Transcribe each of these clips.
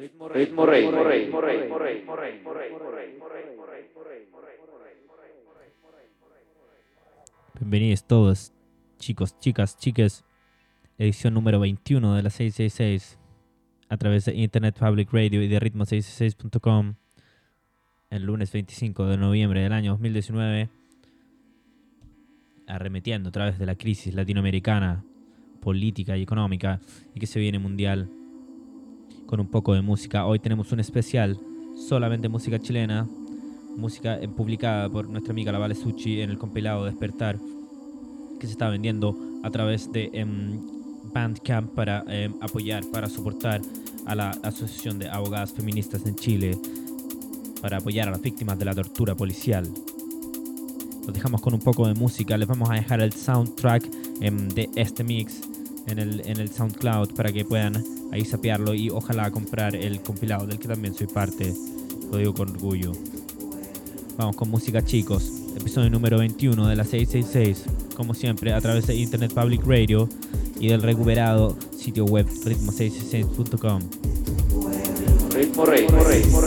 Ritmo Rey. Bienvenidos todos, chicos, chicas, chiques. Edición número 21 de la 666 a través de Internet Public Radio y de ritmo666.com el lunes 25 de noviembre del año 2019 arremetiendo a través de la crisis latinoamericana, política y económica y que se viene mundial con un poco de música. Hoy tenemos un especial, solamente música chilena, música eh, publicada por nuestra amiga La Vale Suchi en el compilado Despertar, que se está vendiendo a través de em, Bandcamp para em, apoyar, para soportar a la Asociación de Abogadas Feministas en Chile, para apoyar a las víctimas de la tortura policial. Los dejamos con un poco de música, les vamos a dejar el soundtrack em, de este mix en el, en el SoundCloud para que puedan ahí sapearlo y ojalá comprar el compilado del que también soy parte, lo digo con orgullo. Vamos con música chicos, episodio número 21 de la 666, como siempre a través de Internet Public Radio y del recuperado sitio web ritmo666.com. Ritmo. Ritmo. Ritmo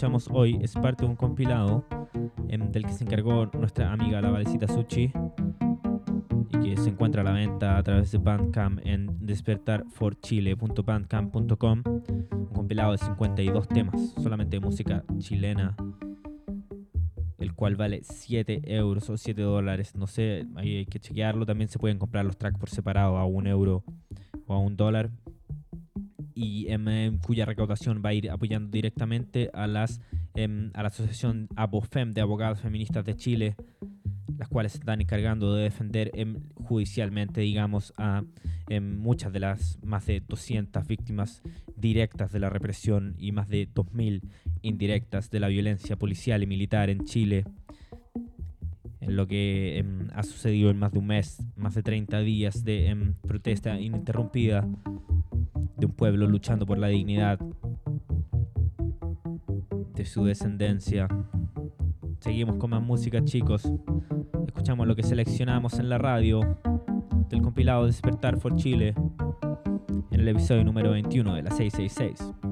escuchamos hoy es parte de un compilado em, del que se encargó nuestra amiga la Valecita Suchi y que se encuentra a la venta a través de Bandcamp en despertarforchile.bandcamp.com. Un compilado de 52 temas, solamente de música chilena, el cual vale 7 euros o 7 dólares. No sé, ahí hay que chequearlo. También se pueden comprar los tracks por separado a un euro o a un dólar y em, cuya recaudación va a ir apoyando directamente a, las, em, a la Asociación ABOFEM de Abogados Feministas de Chile, las cuales están encargando de defender em, judicialmente, digamos, a muchas de las más de 200 víctimas directas de la represión y más de 2.000 indirectas de la violencia policial y militar en Chile. En lo que ha sucedido en más de un mes, más de 30 días de protesta ininterrumpida de un pueblo luchando por la dignidad de su descendencia. Seguimos con más música, chicos. Escuchamos lo que seleccionamos en la radio del compilado Despertar for Chile en el episodio número 21 de la 666.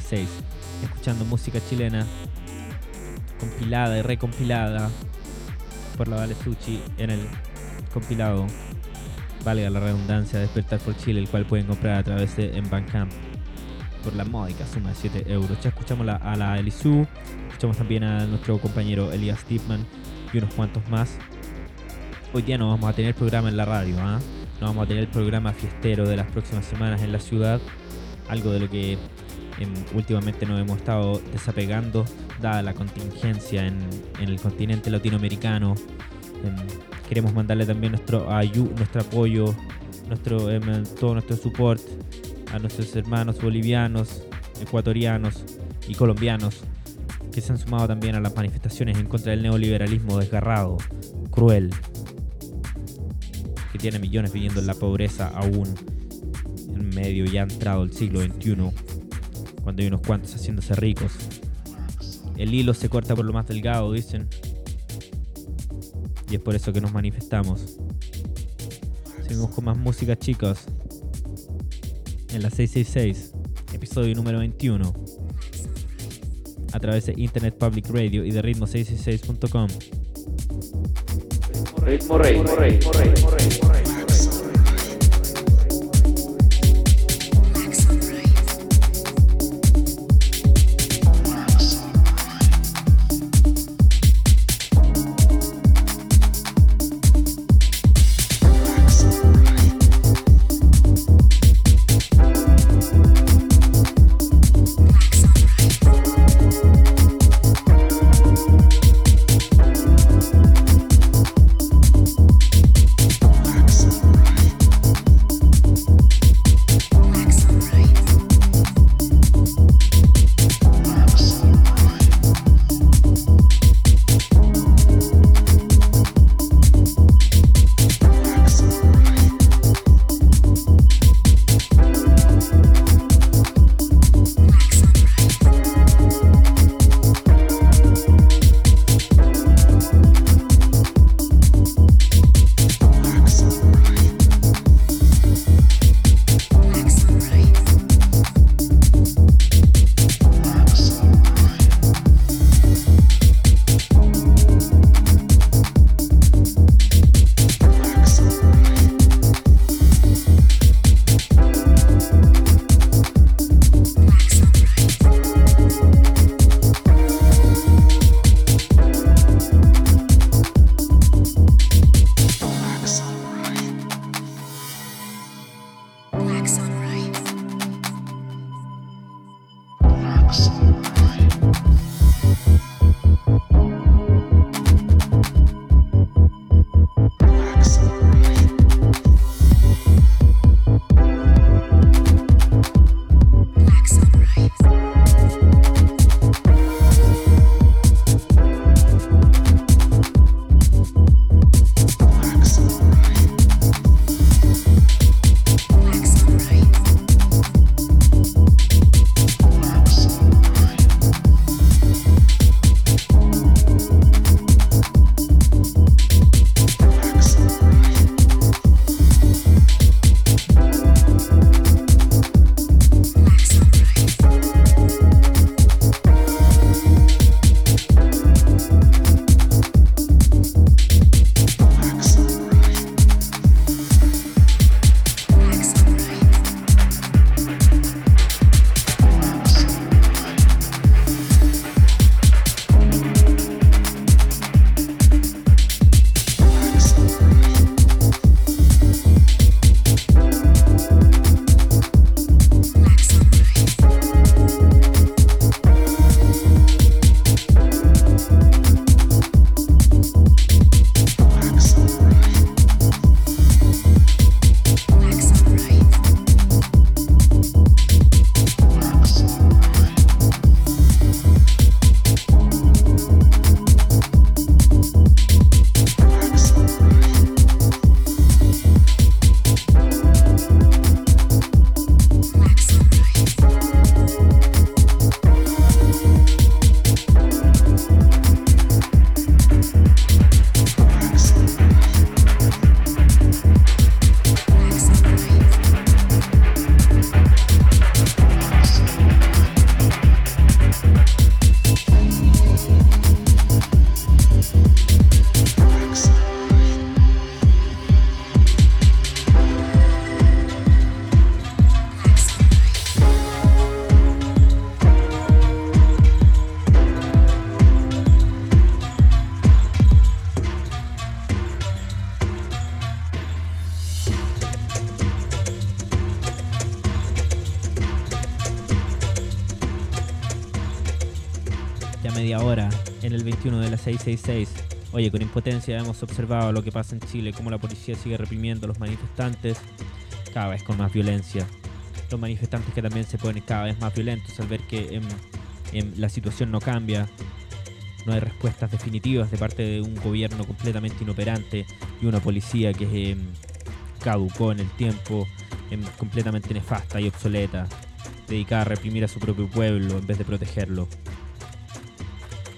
666, escuchando música chilena, compilada y recompilada por la Vale Suchi en el compilado, valga la redundancia, Despertar por Chile, el cual pueden comprar a través de en Bandcamp por la módica suma de 7 euros. Ya escuchamos a la Elisu, escuchamos también a nuestro compañero Elias Tipman y unos cuantos más. Hoy día no vamos a tener programa en la radio, ¿ah? No vamos a tener el programa fiestero de las próximas semanas en la ciudad. Algo de lo que últimamente nos hemos estado desapegando, dada la contingencia en, el continente latinoamericano. Em, queremos mandarle también nuestro, nuestro apoyo, nuestro, em, todo nuestro support a nuestros hermanos bolivianos, ecuatorianos y colombianos que se han sumado también a las manifestaciones en contra del neoliberalismo desgarrado, cruel, que tiene millones viviendo en la pobreza aún en medio ya entrado el siglo XXI, cuando hay unos cuantos haciéndose ricos. El hilo se corta por lo más delgado, dicen. Y es por eso que nos manifestamos. Seguimos con más música, chicos. En la 666, episodio número 21. A través de Internet Public Radio y de ritmo666.com. Ritmo ritmo ritmo 21 de la 666. Oye, con impotencia hemos observado lo que pasa en Chile, cómo la policía sigue reprimiendo a los manifestantes, cada vez con más violencia. Los manifestantes que también se ponen cada vez más violentos al ver que em, em, la situación no cambia, no hay respuestas definitivas de parte de un gobierno completamente inoperante y una policía que em, caducó en el tiempo, completamente nefasta y obsoleta, dedicada a reprimir a su propio pueblo en vez de protegerlo.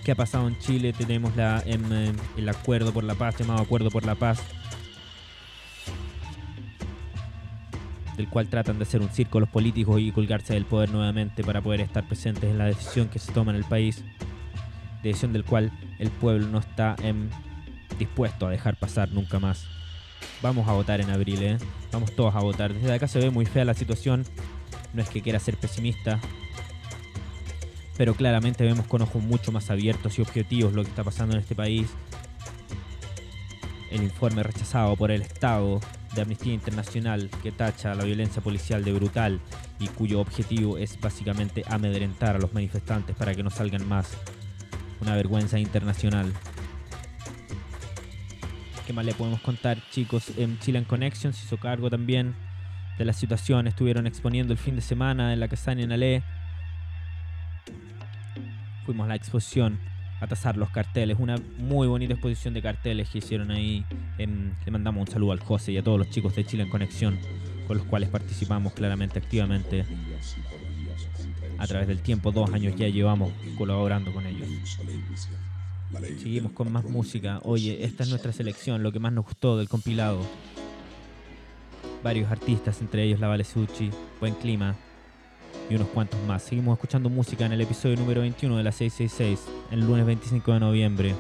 ¿Qué ha pasado en Chile? Tenemos la, el acuerdo por la paz, llamado Acuerdo por la Paz, del cual tratan de hacer un circo los políticos y colgarse del poder nuevamente para poder estar presentes en la decisión que se toma en el país, decisión del cual el pueblo no está dispuesto a dejar pasar nunca más. Vamos a votar en abril, ¿eh? Vamos todos a votar. Desde acá se ve muy fea la situación. No es que quiera ser pesimista, pero claramente vemos con ojos mucho más abiertos y objetivos lo que está pasando en este país. El informe rechazado por el Estado de Amnistía Internacional que tacha la violencia policial de brutal y cuyo objetivo es básicamente amedrentar a los manifestantes para que no salgan más. Una vergüenza internacional. ¿Qué más le podemos contar, chicos? En Chile Connection hizo cargo también de la situación. Estuvieron exponiendo el fin de semana en la Casaña en Ale. Fuimos a la exposición a tasar los carteles. Una muy bonita exposición de carteles que hicieron ahí. le mandamos un saludo al José y a todos los chicos de Chile en Conexión, con los cuales participamos claramente, activamente. A través del tiempo, dos años ya llevamos colaborando con ellos. Seguimos con más música. Oye, esta es nuestra selección, lo que más nos gustó del compilado. Varios artistas, entre ellos La Vale Suchi, Buen Clima y unos cuantos más. Seguimos escuchando música en el episodio número 21 de la 666, el lunes 25 de noviembre.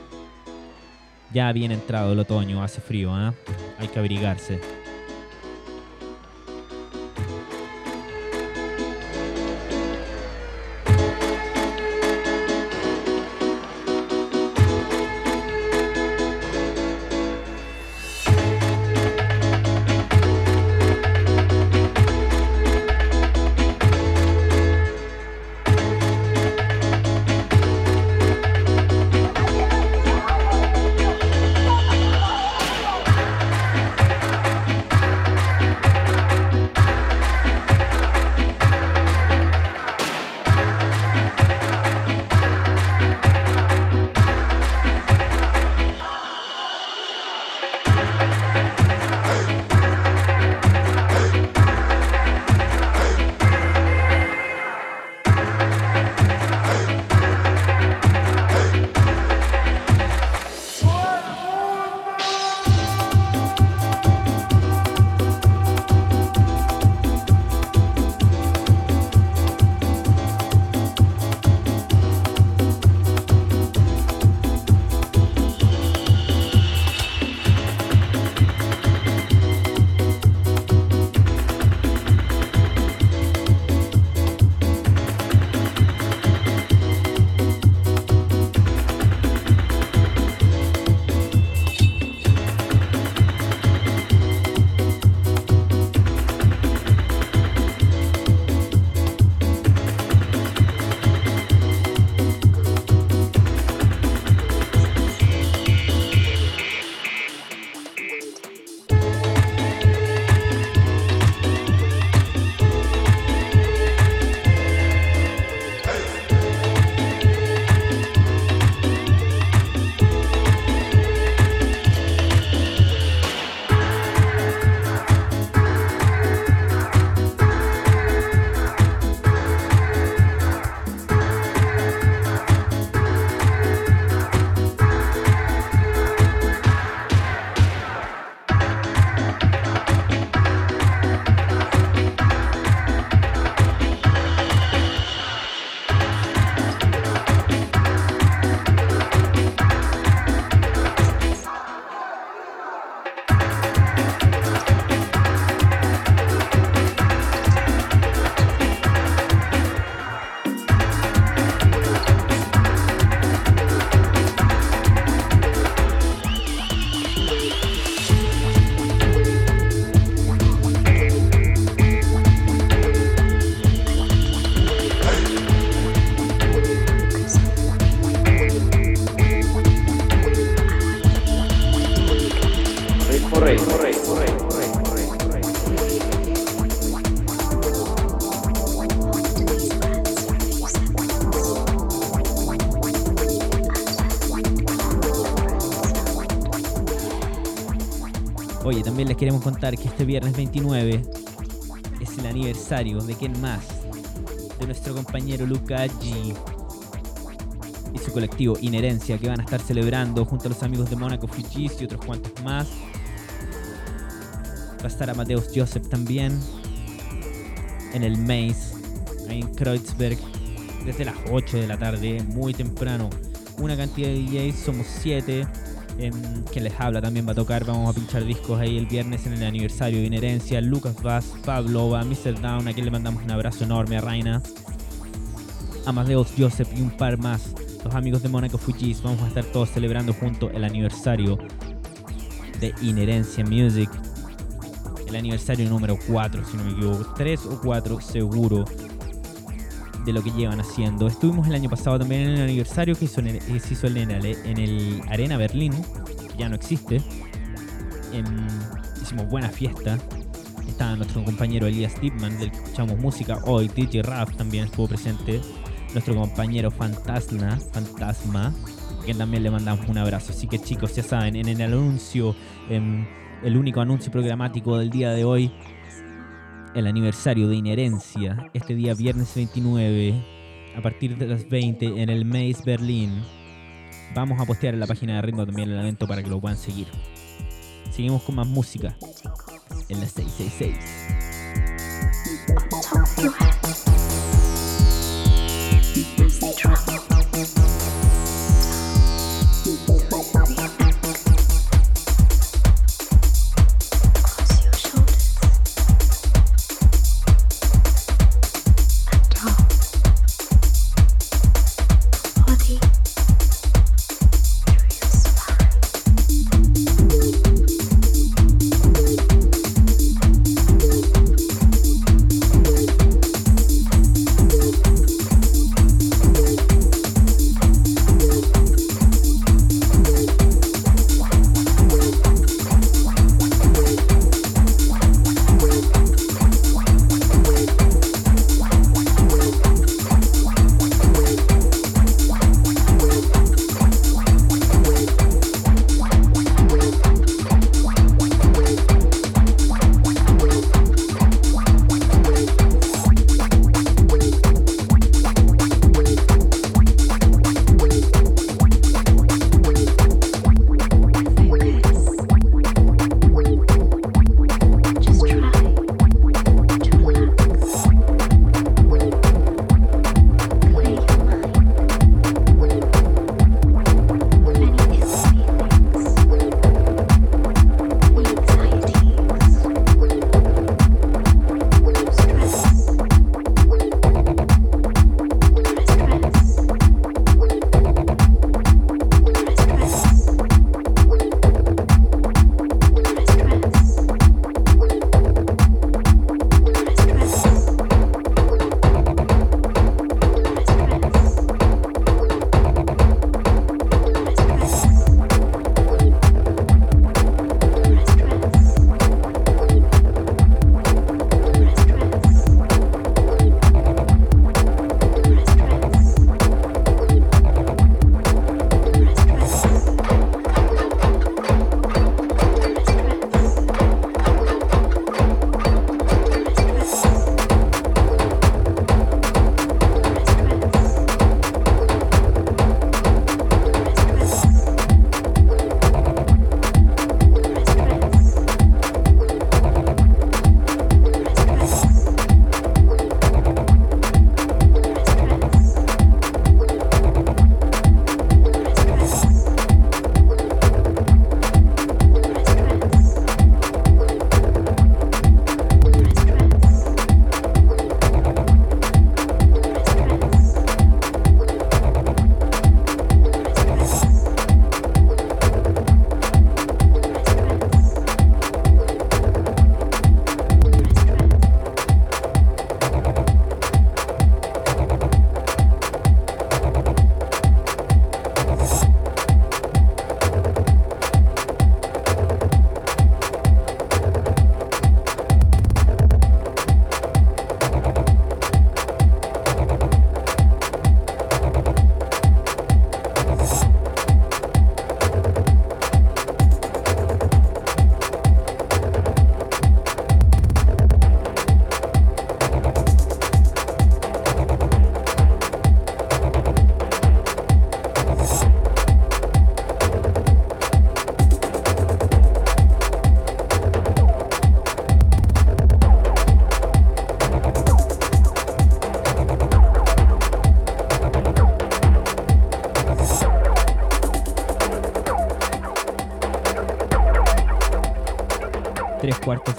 Ya bien entrado el otoño, hace frío, ¿eh? Hay que abrigarse. Queremos contar que este viernes 29 es el aniversario de quién más, de nuestro compañero Luca G y su colectivo Inherencia que van a estar celebrando junto a los amigos de Mónaco Fujis y otros cuantos más. Va a estar Amadeus Joseph también en el Maze, ahí en Kreuzberg, desde las 8 de la tarde, muy temprano. Una cantidad de DJs, somos 7. Que les habla también va a tocar. Vamos a pinchar discos ahí el viernes en el aniversario de Inherencia. Lucas Vaz, Pablo, Mr. Down, a quien le mandamos un abrazo enorme a Raina. Amadeus Joseph y un par más. Los amigos de Monaco Fujis. Vamos a estar todos celebrando junto el aniversario de Inherencia Music. El aniversario número 4, si no me equivoco. 3 o 4 seguro de lo que llevan haciendo. Estuvimos el año pasado también en el aniversario que, hizo el- que se hizo en el, en el Arena Berlín, que ya no existe. En- hicimos buena fiesta. Estaba nuestro compañero Elias Tipman, del que escuchamos música hoy. DJ Raf también estuvo presente. Nuestro compañero Fantasma, Fantasma, a quien también le mandamos un abrazo. Así que chicos, ya saben, en el anuncio, en el único anuncio programático del día de hoy, el aniversario de Inherencia, este día viernes 29, a partir de las 20 en el Maze Berlín. Vamos a postear en la página de Ritmo también el evento para que lo puedan seguir. Seguimos con más música en la 666.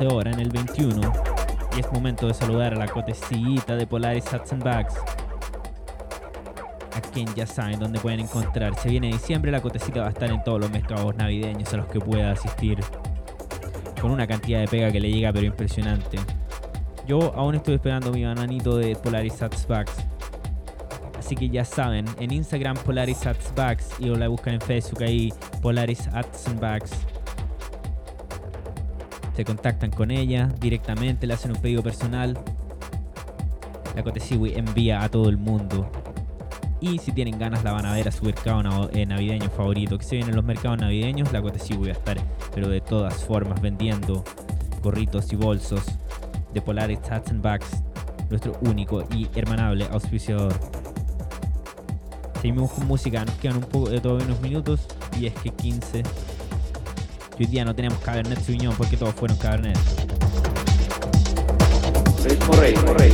Hora en el 21. Y es momento de saludar a la cotecita de Polaris Hats and Bags. A quien ya saben dónde pueden encontrar. Se viene diciembre, la cotecita va a estar en todos los mercados navideños a los que pueda asistir. Con una cantidad de pega que le llega pero impresionante. Yo aún estoy esperando mi bananito de Polaris Hats Bags. Así que ya saben, en Instagram Polaris Hats Bags y o la buscan en Facebook ahí Polaris Hats and Bags se contactan con ella directamente, le hacen un pedido personal. La Cotesiwi envía a todo el mundo. Y si tienen ganas la van a ver a su mercado eh, navideño favorito. Que se vienen los mercados navideños, la Cotesiwi va a estar, pero de todas formas, vendiendo gorritos y bolsos de Polaris Hats and Bags, nuestro único y hermanable auspiciador. Seguimos con música, nos quedan un poco de todos unos minutos y es que 15 hoy día no tenemos Cabernet Sauvignon porque todos fueron Cabernet. Ritmo rey, rey,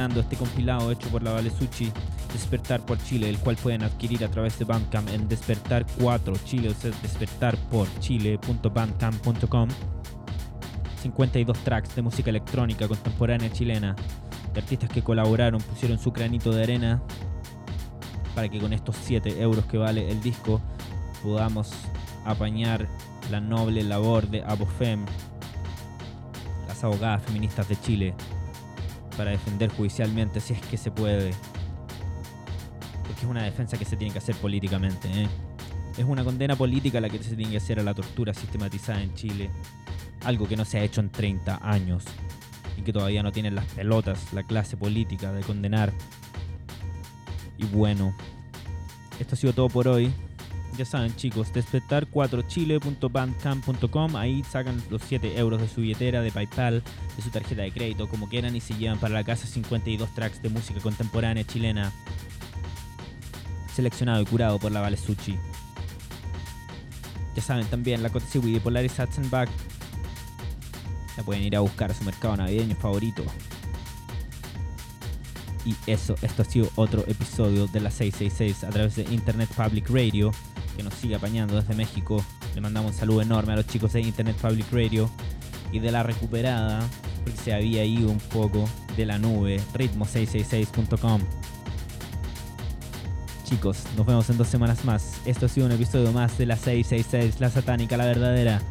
este compilado hecho por la Valesuchi Despertar por Chile, el cual pueden adquirir a través de Bandcamp en Despertar 4 Chile, o sea, despertar por chile.bandcamp.com. 52 tracks de música electrónica contemporánea chilena, de artistas que colaboraron, pusieron su granito de arena para que con estos 7 euros que vale el disco podamos apañar la noble labor de Abofem, las abogadas feministas de Chile, para defender judicialmente si es que se puede. Porque es una defensa que se tiene que hacer políticamente. ¿eh? Es una condena política la que se tiene que hacer a la tortura sistematizada en Chile. Algo que no se ha hecho en 30 años. Y que todavía no tienen las pelotas la clase política de condenar. Y bueno, esto ha sido todo por hoy. Ya saben chicos, despertar4chile.bandcamp.com, ahí sacan los 7 euros de su billetera, de PayPal, de su tarjeta de crédito, como quieran, y se llevan para la casa 52 tracks de música contemporánea chilena, seleccionado y curado por la Valesuchi. Ya saben también, la Cote de Polaris Back la pueden ir a buscar a su mercado navideño favorito. Y eso, esto ha sido otro episodio de la 666 a través de Internet Public Radio que nos sigue apañando desde México. Le mandamos un saludo enorme a los chicos de Internet Public Radio y de la recuperada, porque se había ido un poco de la nube, ritmo666.com. Chicos, nos vemos en dos semanas más. Esto ha sido un episodio más de la 666, la satánica, la verdadera.